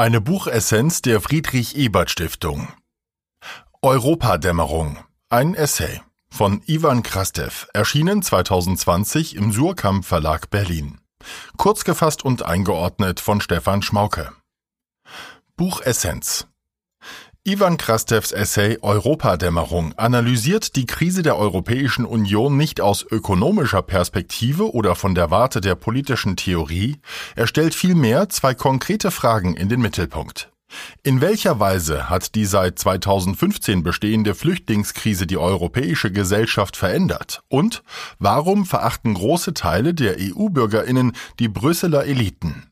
Eine Buchessenz der Friedrich Ebert Stiftung. Europadämmerung. Ein Essay von Ivan Krastev, erschienen 2020 im Surkamp Verlag Berlin. Kurz gefasst und eingeordnet von Stefan Schmauke. Buchessenz. Ivan Krastevs Essay Europadämmerung analysiert die Krise der Europäischen Union nicht aus ökonomischer Perspektive oder von der Warte der politischen Theorie, er stellt vielmehr zwei konkrete Fragen in den Mittelpunkt. In welcher Weise hat die seit 2015 bestehende Flüchtlingskrise die europäische Gesellschaft verändert? Und warum verachten große Teile der EU-Bürgerinnen die Brüsseler Eliten?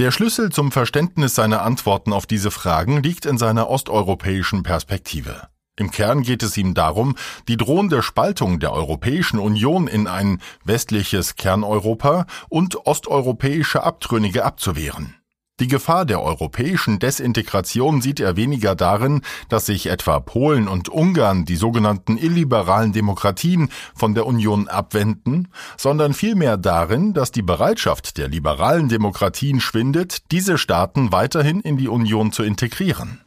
Der Schlüssel zum Verständnis seiner Antworten auf diese Fragen liegt in seiner osteuropäischen Perspektive. Im Kern geht es ihm darum, die drohende Spaltung der Europäischen Union in ein westliches Kerneuropa und osteuropäische Abtrünnige abzuwehren. Die Gefahr der europäischen Desintegration sieht er weniger darin, dass sich etwa Polen und Ungarn, die sogenannten illiberalen Demokratien, von der Union abwenden, sondern vielmehr darin, dass die Bereitschaft der liberalen Demokratien schwindet, diese Staaten weiterhin in die Union zu integrieren.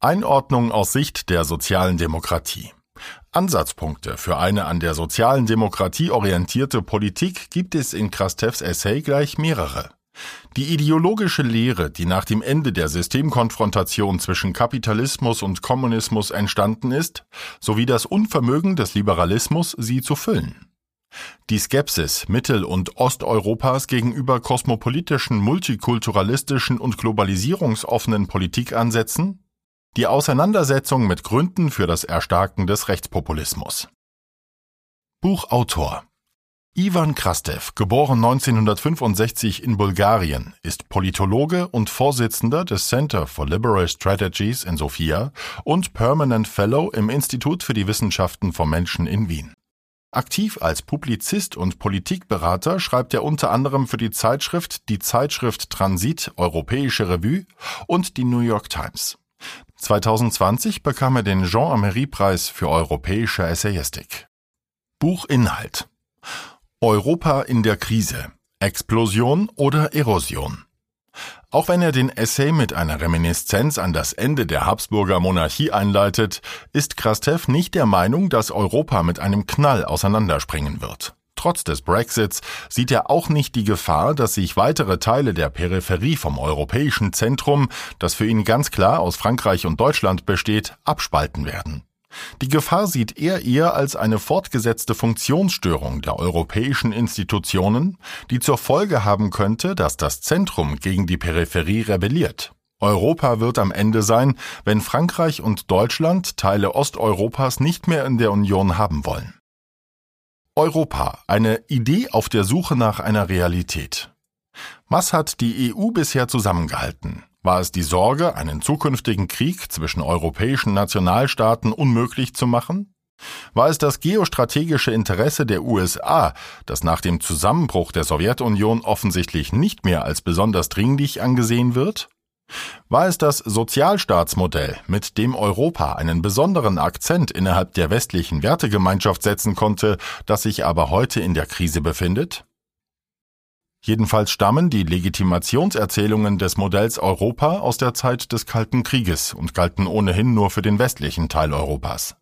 Einordnung aus Sicht der sozialen Demokratie. Ansatzpunkte für eine an der sozialen Demokratie orientierte Politik gibt es in Krastevs Essay gleich mehrere. Die ideologische Lehre, die nach dem Ende der Systemkonfrontation zwischen Kapitalismus und Kommunismus entstanden ist, sowie das Unvermögen des Liberalismus, sie zu füllen. Die Skepsis Mittel- und Osteuropas gegenüber kosmopolitischen, multikulturalistischen und globalisierungsoffenen Politikansätzen, die Auseinandersetzung mit Gründen für das Erstarken des Rechtspopulismus. Buchautor Ivan Krastev, geboren 1965 in Bulgarien, ist Politologe und Vorsitzender des Center for Liberal Strategies in Sofia und Permanent Fellow im Institut für die Wissenschaften vom Menschen in Wien. Aktiv als Publizist und Politikberater schreibt er unter anderem für die Zeitschrift Die Zeitschrift Transit Europäische Revue und die New York Times. 2020 bekam er den Jean-Amery-Preis für europäische Essayistik. Buchinhalt Europa in der Krise. Explosion oder Erosion. Auch wenn er den Essay mit einer Reminiszenz an das Ende der Habsburger Monarchie einleitet, ist Krastev nicht der Meinung, dass Europa mit einem Knall auseinanderspringen wird. Trotz des Brexits sieht er auch nicht die Gefahr, dass sich weitere Teile der Peripherie vom europäischen Zentrum, das für ihn ganz klar aus Frankreich und Deutschland besteht, abspalten werden. Die Gefahr sieht er eher als eine fortgesetzte Funktionsstörung der europäischen Institutionen, die zur Folge haben könnte, dass das Zentrum gegen die Peripherie rebelliert. Europa wird am Ende sein, wenn Frankreich und Deutschland Teile Osteuropas nicht mehr in der Union haben wollen. Europa, eine Idee auf der Suche nach einer Realität. Was hat die EU bisher zusammengehalten? War es die Sorge, einen zukünftigen Krieg zwischen europäischen Nationalstaaten unmöglich zu machen? War es das geostrategische Interesse der USA, das nach dem Zusammenbruch der Sowjetunion offensichtlich nicht mehr als besonders dringlich angesehen wird? War es das Sozialstaatsmodell, mit dem Europa einen besonderen Akzent innerhalb der westlichen Wertegemeinschaft setzen konnte, das sich aber heute in der Krise befindet? Jedenfalls stammen die Legitimationserzählungen des Modells Europa aus der Zeit des Kalten Krieges und galten ohnehin nur für den westlichen Teil Europas.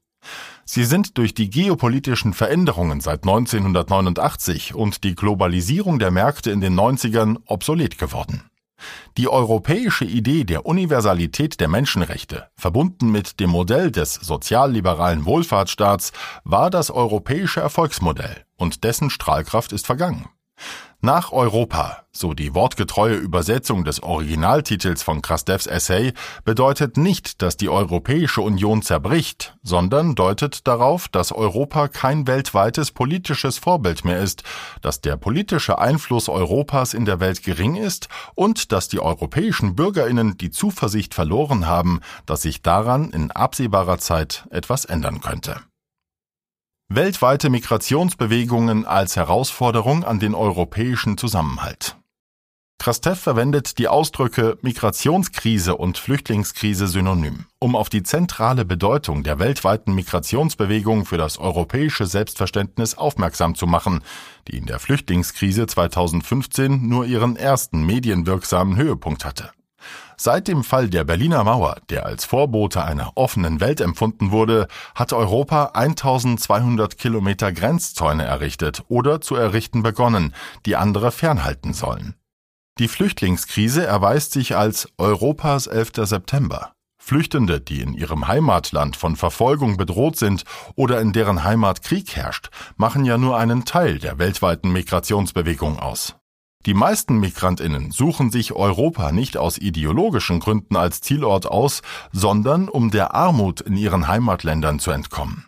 Sie sind durch die geopolitischen Veränderungen seit 1989 und die Globalisierung der Märkte in den 90ern obsolet geworden. Die europäische Idee der Universalität der Menschenrechte, verbunden mit dem Modell des sozialliberalen Wohlfahrtsstaats, war das europäische Erfolgsmodell, und dessen Strahlkraft ist vergangen. Nach Europa, so die wortgetreue Übersetzung des Originaltitels von Krastevs Essay, bedeutet nicht, dass die Europäische Union zerbricht, sondern deutet darauf, dass Europa kein weltweites politisches Vorbild mehr ist, dass der politische Einfluss Europas in der Welt gering ist und dass die europäischen Bürgerinnen die Zuversicht verloren haben, dass sich daran in absehbarer Zeit etwas ändern könnte. Weltweite Migrationsbewegungen als Herausforderung an den europäischen Zusammenhalt. Krastev verwendet die Ausdrücke Migrationskrise und Flüchtlingskrise synonym, um auf die zentrale Bedeutung der weltweiten Migrationsbewegung für das europäische Selbstverständnis aufmerksam zu machen, die in der Flüchtlingskrise 2015 nur ihren ersten medienwirksamen Höhepunkt hatte. Seit dem Fall der Berliner Mauer, der als Vorbote einer offenen Welt empfunden wurde, hat Europa 1200 Kilometer Grenzzäune errichtet oder zu errichten begonnen, die andere fernhalten sollen. Die Flüchtlingskrise erweist sich als Europas 11. September. Flüchtende, die in ihrem Heimatland von Verfolgung bedroht sind oder in deren Heimat Krieg herrscht, machen ja nur einen Teil der weltweiten Migrationsbewegung aus. Die meisten Migrantinnen suchen sich Europa nicht aus ideologischen Gründen als Zielort aus, sondern um der Armut in ihren Heimatländern zu entkommen.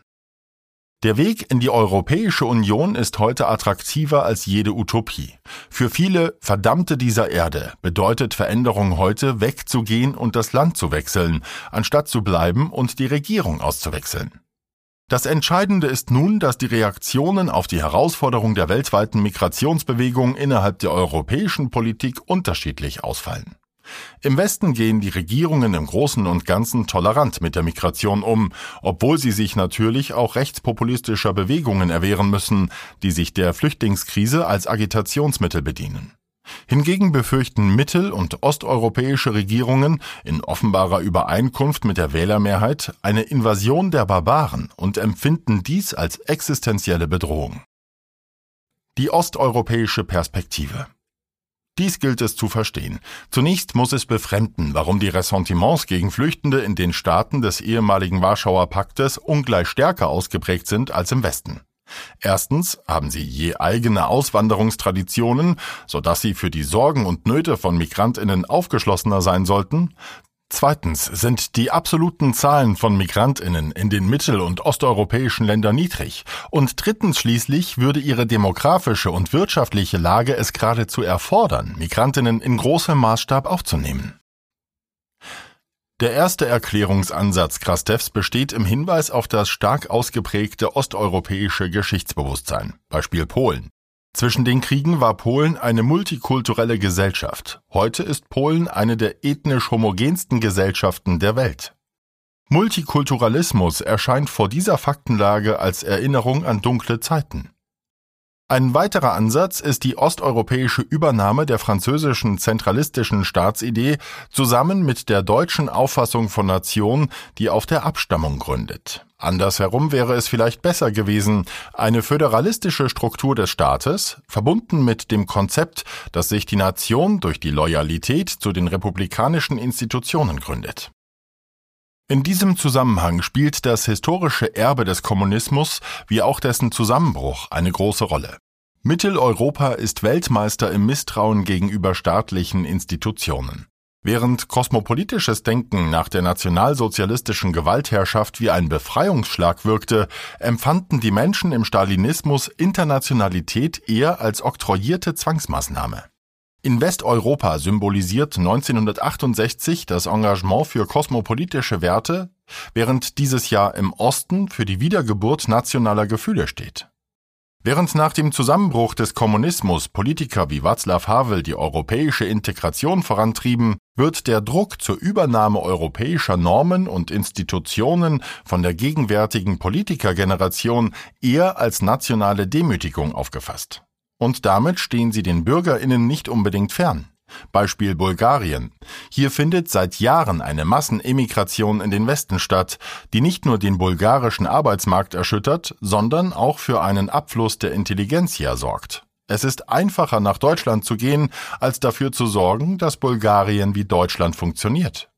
Der Weg in die Europäische Union ist heute attraktiver als jede Utopie. Für viele Verdammte dieser Erde bedeutet Veränderung heute wegzugehen und das Land zu wechseln, anstatt zu bleiben und die Regierung auszuwechseln. Das Entscheidende ist nun, dass die Reaktionen auf die Herausforderung der weltweiten Migrationsbewegung innerhalb der europäischen Politik unterschiedlich ausfallen. Im Westen gehen die Regierungen im Großen und Ganzen tolerant mit der Migration um, obwohl sie sich natürlich auch rechtspopulistischer Bewegungen erwehren müssen, die sich der Flüchtlingskrise als Agitationsmittel bedienen. Hingegen befürchten mittel- und osteuropäische Regierungen in offenbarer Übereinkunft mit der Wählermehrheit eine Invasion der Barbaren und empfinden dies als existenzielle Bedrohung. Die osteuropäische Perspektive dies gilt es zu verstehen. Zunächst muss es befremden, warum die Ressentiments gegen Flüchtende in den Staaten des ehemaligen Warschauer Paktes ungleich stärker ausgeprägt sind als im Westen. Erstens haben sie je eigene Auswanderungstraditionen, so dass sie für die Sorgen und Nöte von Migrantinnen aufgeschlossener sein sollten. Zweitens sind die absoluten Zahlen von Migrantinnen in den mittel- und osteuropäischen Ländern niedrig. Und drittens schließlich würde ihre demografische und wirtschaftliche Lage es geradezu erfordern, Migrantinnen in großem Maßstab aufzunehmen. Der erste Erklärungsansatz Krastevs besteht im Hinweis auf das stark ausgeprägte osteuropäische Geschichtsbewusstsein, Beispiel Polen. Zwischen den Kriegen war Polen eine multikulturelle Gesellschaft. Heute ist Polen eine der ethnisch homogensten Gesellschaften der Welt. Multikulturalismus erscheint vor dieser Faktenlage als Erinnerung an dunkle Zeiten. Ein weiterer Ansatz ist die osteuropäische Übernahme der französischen zentralistischen Staatsidee zusammen mit der deutschen Auffassung von Nation, die auf der Abstammung gründet. Andersherum wäre es vielleicht besser gewesen, eine föderalistische Struktur des Staates, verbunden mit dem Konzept, dass sich die Nation durch die Loyalität zu den republikanischen Institutionen gründet. In diesem Zusammenhang spielt das historische Erbe des Kommunismus wie auch dessen Zusammenbruch eine große Rolle. Mitteleuropa ist Weltmeister im Misstrauen gegenüber staatlichen Institutionen. Während kosmopolitisches Denken nach der nationalsozialistischen Gewaltherrschaft wie ein Befreiungsschlag wirkte, empfanden die Menschen im Stalinismus Internationalität eher als oktroyierte Zwangsmaßnahme. In Westeuropa symbolisiert 1968 das Engagement für kosmopolitische Werte, während dieses Jahr im Osten für die Wiedergeburt nationaler Gefühle steht. Während nach dem Zusammenbruch des Kommunismus Politiker wie Václav Havel die europäische Integration vorantrieben, wird der Druck zur Übernahme europäischer Normen und Institutionen von der gegenwärtigen Politikergeneration eher als nationale Demütigung aufgefasst. Und damit stehen sie den Bürgerinnen nicht unbedingt fern. Beispiel Bulgarien. Hier findet seit Jahren eine Massenemigration in den Westen statt, die nicht nur den bulgarischen Arbeitsmarkt erschüttert, sondern auch für einen Abfluss der Intelligenzia sorgt. Es ist einfacher nach Deutschland zu gehen, als dafür zu sorgen, dass Bulgarien wie Deutschland funktioniert.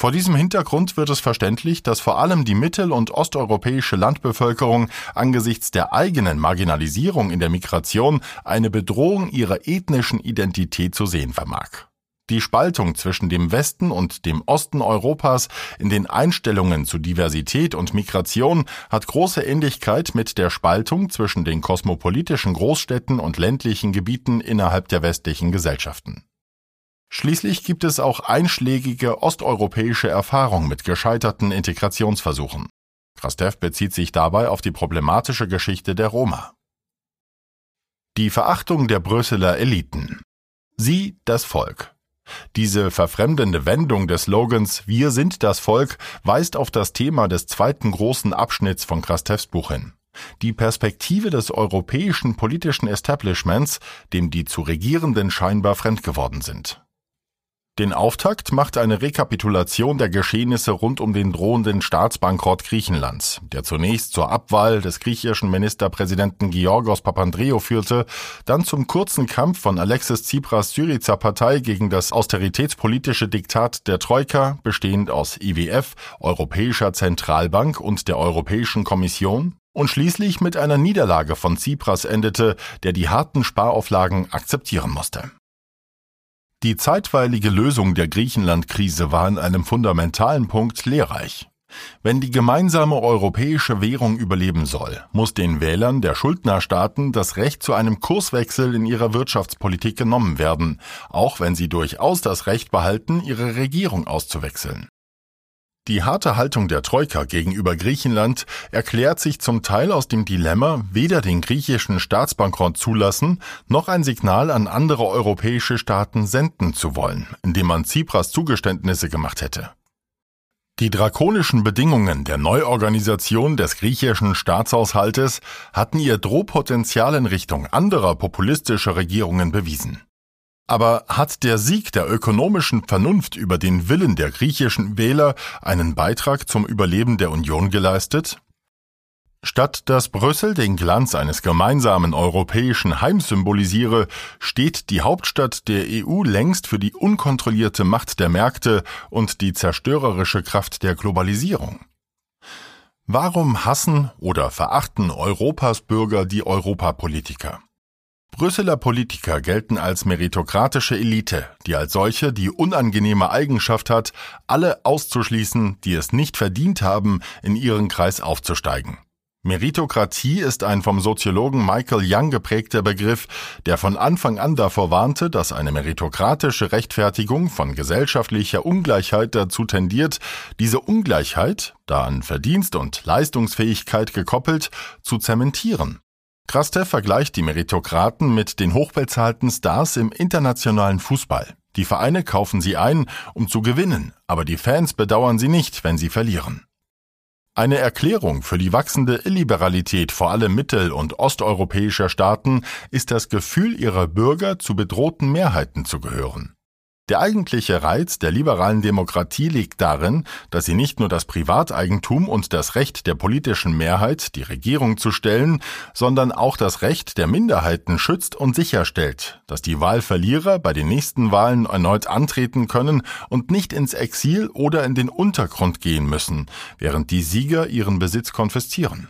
Vor diesem Hintergrund wird es verständlich, dass vor allem die mittel- und osteuropäische Landbevölkerung angesichts der eigenen Marginalisierung in der Migration eine Bedrohung ihrer ethnischen Identität zu sehen vermag. Die Spaltung zwischen dem Westen und dem Osten Europas in den Einstellungen zu Diversität und Migration hat große Ähnlichkeit mit der Spaltung zwischen den kosmopolitischen Großstädten und ländlichen Gebieten innerhalb der westlichen Gesellschaften. Schließlich gibt es auch einschlägige osteuropäische Erfahrung mit gescheiterten Integrationsversuchen. Krastev bezieht sich dabei auf die problematische Geschichte der Roma. Die Verachtung der Brüsseler Eliten. Sie das Volk. Diese verfremdende Wendung des Slogans Wir sind das Volk weist auf das Thema des zweiten großen Abschnitts von Krastevs Buch hin. Die Perspektive des europäischen politischen Establishments, dem die zu Regierenden scheinbar fremd geworden sind. Den Auftakt macht eine Rekapitulation der Geschehnisse rund um den drohenden Staatsbankrott Griechenlands, der zunächst zur Abwahl des griechischen Ministerpräsidenten Georgos Papandreou führte, dann zum kurzen Kampf von Alexis Tsipras Syriza Partei gegen das austeritätspolitische Diktat der Troika, bestehend aus IWF, Europäischer Zentralbank und der Europäischen Kommission, und schließlich mit einer Niederlage von Tsipras endete, der die harten Sparauflagen akzeptieren musste. Die zeitweilige Lösung der Griechenland-Krise war in einem fundamentalen Punkt lehrreich. Wenn die gemeinsame europäische Währung überleben soll, muss den Wählern der Schuldnerstaaten das Recht zu einem Kurswechsel in ihrer Wirtschaftspolitik genommen werden, auch wenn sie durchaus das Recht behalten, ihre Regierung auszuwechseln. Die harte Haltung der Troika gegenüber Griechenland erklärt sich zum Teil aus dem Dilemma, weder den griechischen Staatsbankrott zulassen, noch ein Signal an andere europäische Staaten senden zu wollen, indem man Tsipras Zugeständnisse gemacht hätte. Die drakonischen Bedingungen der Neuorganisation des griechischen Staatshaushaltes hatten ihr Drohpotenzial in Richtung anderer populistischer Regierungen bewiesen. Aber hat der Sieg der ökonomischen Vernunft über den Willen der griechischen Wähler einen Beitrag zum Überleben der Union geleistet? Statt dass Brüssel den Glanz eines gemeinsamen europäischen Heims symbolisiere, steht die Hauptstadt der EU längst für die unkontrollierte Macht der Märkte und die zerstörerische Kraft der Globalisierung. Warum hassen oder verachten Europas Bürger die Europapolitiker? Brüsseler Politiker gelten als meritokratische Elite, die als solche die unangenehme Eigenschaft hat, alle auszuschließen, die es nicht verdient haben, in ihren Kreis aufzusteigen. Meritokratie ist ein vom Soziologen Michael Young geprägter Begriff, der von Anfang an davor warnte, dass eine meritokratische Rechtfertigung von gesellschaftlicher Ungleichheit dazu tendiert, diese Ungleichheit, da an Verdienst und Leistungsfähigkeit gekoppelt, zu zementieren. Krastev vergleicht die Meritokraten mit den hochbezahlten Stars im internationalen Fußball. Die Vereine kaufen sie ein, um zu gewinnen, aber die Fans bedauern sie nicht, wenn sie verlieren. Eine Erklärung für die wachsende Illiberalität vor allem mittel- und osteuropäischer Staaten ist das Gefühl ihrer Bürger zu bedrohten Mehrheiten zu gehören. Der eigentliche Reiz der liberalen Demokratie liegt darin, dass sie nicht nur das Privateigentum und das Recht der politischen Mehrheit, die Regierung zu stellen, sondern auch das Recht der Minderheiten schützt und sicherstellt, dass die Wahlverlierer bei den nächsten Wahlen erneut antreten können und nicht ins Exil oder in den Untergrund gehen müssen, während die Sieger ihren Besitz konfiszieren.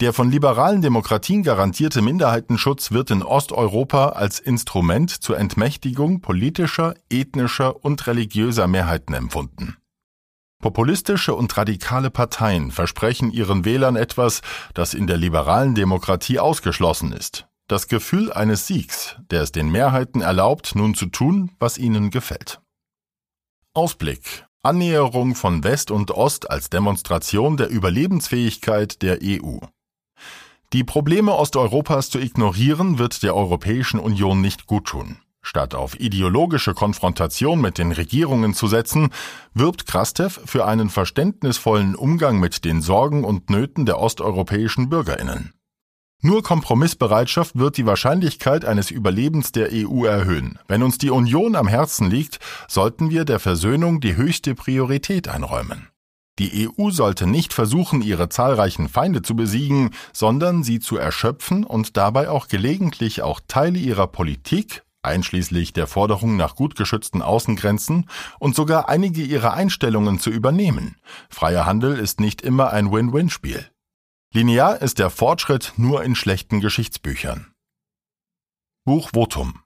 Der von liberalen Demokratien garantierte Minderheitenschutz wird in Osteuropa als Instrument zur Entmächtigung politischer, ethnischer und religiöser Mehrheiten empfunden. Populistische und radikale Parteien versprechen ihren Wählern etwas, das in der liberalen Demokratie ausgeschlossen ist. Das Gefühl eines Siegs, der es den Mehrheiten erlaubt, nun zu tun, was ihnen gefällt. Ausblick. Annäherung von West und Ost als Demonstration der Überlebensfähigkeit der EU. Die Probleme Osteuropas zu ignorieren, wird der Europäischen Union nicht guttun. Statt auf ideologische Konfrontation mit den Regierungen zu setzen, wirbt Krastev für einen verständnisvollen Umgang mit den Sorgen und Nöten der osteuropäischen Bürgerinnen. Nur Kompromissbereitschaft wird die Wahrscheinlichkeit eines Überlebens der EU erhöhen. Wenn uns die Union am Herzen liegt, sollten wir der Versöhnung die höchste Priorität einräumen. Die EU sollte nicht versuchen, ihre zahlreichen Feinde zu besiegen, sondern sie zu erschöpfen und dabei auch gelegentlich auch Teile ihrer Politik, einschließlich der Forderung nach gut geschützten Außengrenzen und sogar einige ihrer Einstellungen zu übernehmen. Freier Handel ist nicht immer ein Win-Win-Spiel. Linear ist der Fortschritt nur in schlechten Geschichtsbüchern. Buch Votum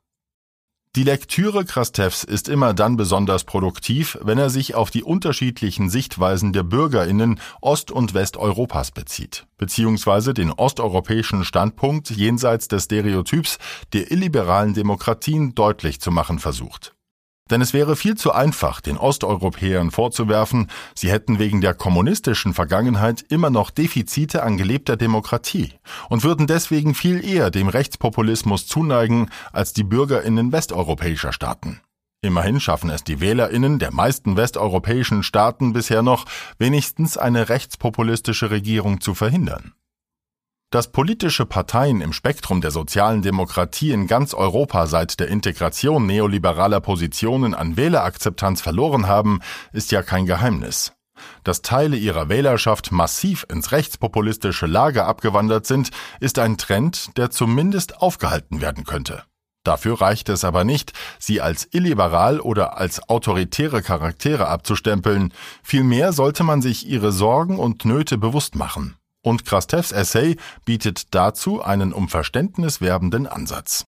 die Lektüre Krastevs ist immer dann besonders produktiv, wenn er sich auf die unterschiedlichen Sichtweisen der Bürgerinnen Ost- und Westeuropas bezieht, beziehungsweise den osteuropäischen Standpunkt jenseits des Stereotyps der illiberalen Demokratien deutlich zu machen versucht. Denn es wäre viel zu einfach, den Osteuropäern vorzuwerfen, sie hätten wegen der kommunistischen Vergangenheit immer noch Defizite an gelebter Demokratie und würden deswegen viel eher dem Rechtspopulismus zuneigen als die Bürgerinnen westeuropäischer Staaten. Immerhin schaffen es die Wählerinnen der meisten westeuropäischen Staaten bisher noch, wenigstens eine rechtspopulistische Regierung zu verhindern. Dass politische Parteien im Spektrum der sozialen Demokratie in ganz Europa seit der Integration neoliberaler Positionen an Wählerakzeptanz verloren haben, ist ja kein Geheimnis. Dass Teile ihrer Wählerschaft massiv ins rechtspopulistische Lager abgewandert sind, ist ein Trend, der zumindest aufgehalten werden könnte. Dafür reicht es aber nicht, sie als illiberal oder als autoritäre Charaktere abzustempeln, vielmehr sollte man sich ihre Sorgen und Nöte bewusst machen. Und Krastevs Essay bietet dazu einen um Verständnis werbenden Ansatz.